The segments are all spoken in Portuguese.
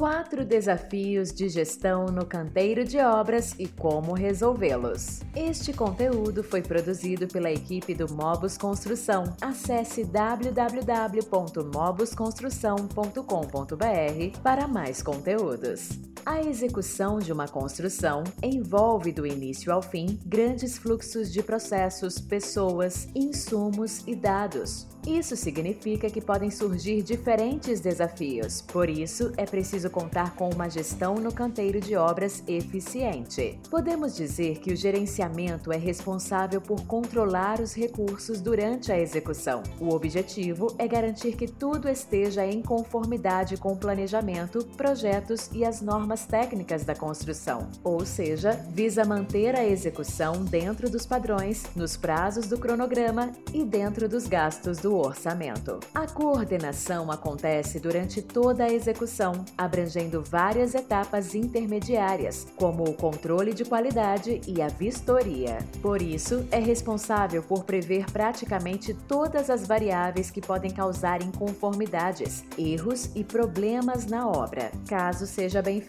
Quatro desafios de gestão no canteiro de obras e como resolvê-los. Este conteúdo foi produzido pela equipe do Mobus Construção. Acesse www.mobusconstrução.com.br para mais conteúdos. A execução de uma construção envolve do início ao fim grandes fluxos de processos, pessoas, insumos e dados. Isso significa que podem surgir diferentes desafios, por isso é preciso contar com uma gestão no canteiro de obras eficiente. Podemos dizer que o gerenciamento é responsável por controlar os recursos durante a execução. O objetivo é garantir que tudo esteja em conformidade com o planejamento, projetos e as normas técnicas da construção, ou seja, visa manter a execução dentro dos padrões, nos prazos do cronograma e dentro dos gastos do orçamento. A coordenação acontece durante toda a execução, abrangendo várias etapas intermediárias, como o controle de qualidade e a vistoria. Por isso, é responsável por prever praticamente todas as variáveis que podem causar inconformidades, erros e problemas na obra. Caso seja bem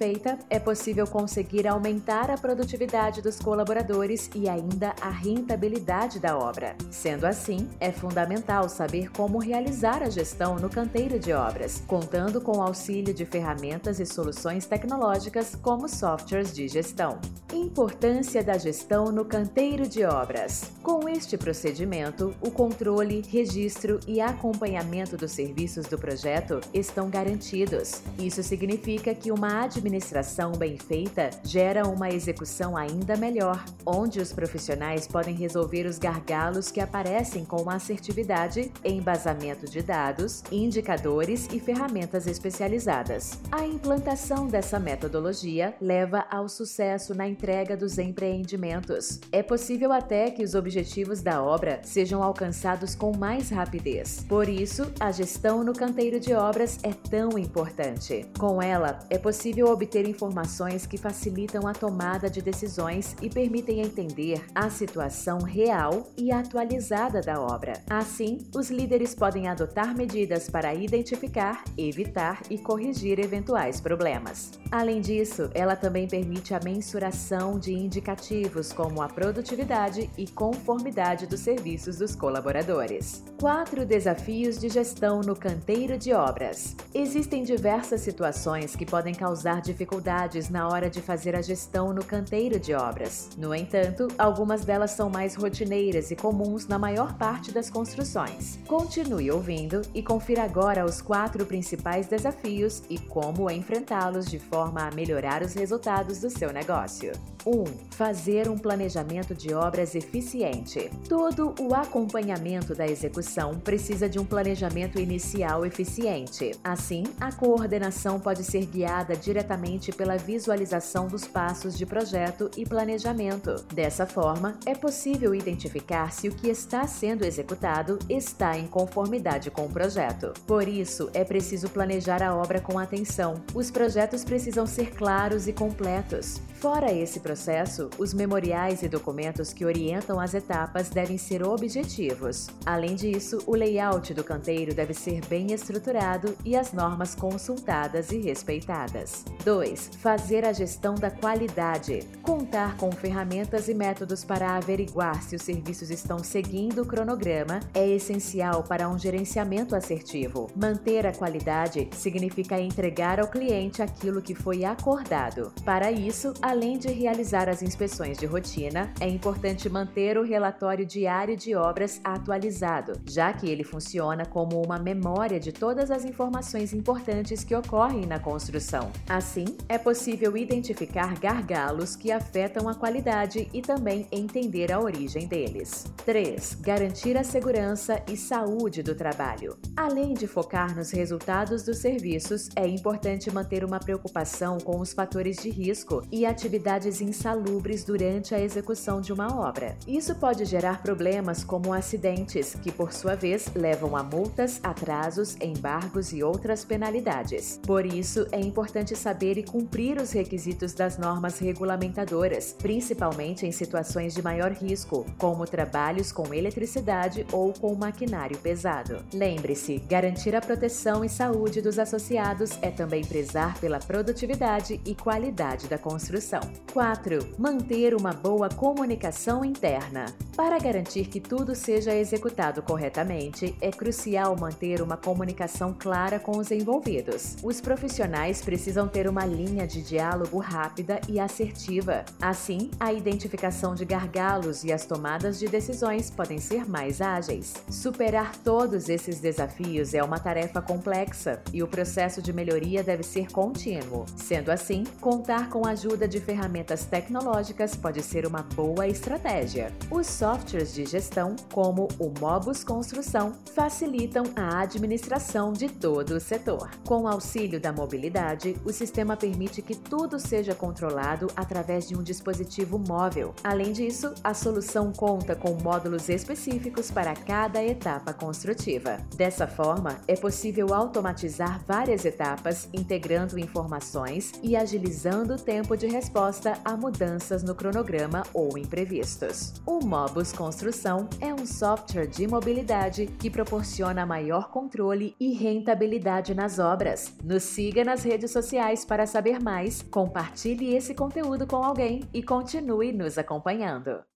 é possível conseguir aumentar a produtividade dos colaboradores e ainda a rentabilidade da obra. Sendo assim, é fundamental saber como realizar a gestão no canteiro de obras, contando com o auxílio de ferramentas e soluções tecnológicas como softwares de gestão. Importância da gestão no canteiro de obras. Com este procedimento, o controle, registro e acompanhamento dos serviços do projeto estão garantidos. Isso significa que uma administração bem feita gera uma execução ainda melhor, onde os profissionais podem resolver os gargalos que aparecem com assertividade embasamento de dados, indicadores e ferramentas especializadas. A implantação dessa metodologia leva ao sucesso na entrega dos empreendimentos. É possível até que os objetivos da obra sejam alcançados com mais rapidez. Por isso, a gestão no canteiro de obras é tão importante. Com ela, é possível obter informações que facilitam a tomada de decisões e permitem entender a situação real e atualizada da obra. Assim, os líderes podem adotar medidas para identificar, evitar e corrigir eventuais problemas. Além disso, ela também permite a mensuração de indicativos como a produtividade e conformidade dos serviços dos colaboradores. Quatro desafios de gestão no canteiro de obras. Existem diversas situações que podem causar dificuldades na hora de fazer a gestão no canteiro de obras. No entanto, algumas delas são mais rotineiras e comuns na maior parte das construções. Continue ouvindo e confira agora os quatro principais desafios e como enfrentá-los de forma a melhorar os resultados do seu negócio. 1. Um, fazer um planejamento de obras eficiente. Todo o acompanhamento da execução precisa de um planejamento inicial eficiente. Assim, a coordenação pode ser guiada diretamente pela visualização dos passos de projeto e planejamento. Dessa forma, é possível identificar se o que está sendo executado está em conformidade com o projeto. Por isso, é preciso planejar a obra com atenção. Os projetos precisam ser claros e completos. Fora esse processo, os memoriais e documentos que orientam as etapas devem ser objetivos. Além disso, o layout do canteiro deve ser bem estruturado e as normas consultadas e respeitadas. 2. Fazer a gestão da qualidade. Contar com ferramentas e métodos para averiguar se os serviços estão seguindo o cronograma é essencial para um gerenciamento assertivo. Manter a qualidade significa entregar ao cliente aquilo que foi acordado. Para isso, além de realizar as inspeções de rotina, é importante manter o relatório diário de obras atualizado, já que ele funciona como uma memória de todas as informações importantes que ocorrem na construção. Assim, é possível identificar gargalos que afetam a qualidade e também entender a origem deles. 3. Garantir a segurança e saúde do trabalho. Além de focar nos resultados dos serviços, é importante manter uma preocupação com os fatores de risco e atividades insalubres durante a execução de uma obra. Isso pode gerar problemas como acidentes, que por sua vez levam a multas, atrasos, embargos e outras penalidades. Por isso, é importante saber e cumprir os requisitos das normas regulamentadoras, principalmente em situações de maior risco, como trabalhos com eletricidade ou com maquinário pesado. Lembre-se, garantir a proteção e saúde dos associados é também prezar pela produtividade e qualidade da construção. 4. Manter uma boa comunicação interna. Para garantir que tudo seja executado corretamente, é crucial manter uma comunicação clara com os envolvidos. Os profissionais precisam ter uma linha de diálogo rápida e assertiva. Assim, a identificação de gargalos e as tomadas de decisões podem ser mais ágeis. Superar todos esses desafios é uma tarefa complexa e o processo de melhoria deve ser contínuo. Sendo assim, contar com a ajuda de ferramentas tecnológicas pode ser uma boa estratégia. Os softwares de gestão, como o Mobus Construção, facilitam a administração de todo o setor. Com o auxílio da mobilidade, o sistema permite que tudo seja controlado através de um dispositivo móvel. Além disso, a solução conta com módulos específicos para cada etapa construtiva. Dessa forma, é possível automatizar várias etapas, integrando informações e agilizando o tempo de resposta a mudanças no cronograma ou imprevistos. O Mobus Construção é um software de mobilidade que proporciona maior controle e rentabilidade nas obras. Nos siga nas redes sociais para saber mais, compartilhe esse conteúdo com alguém e continue nos acompanhando.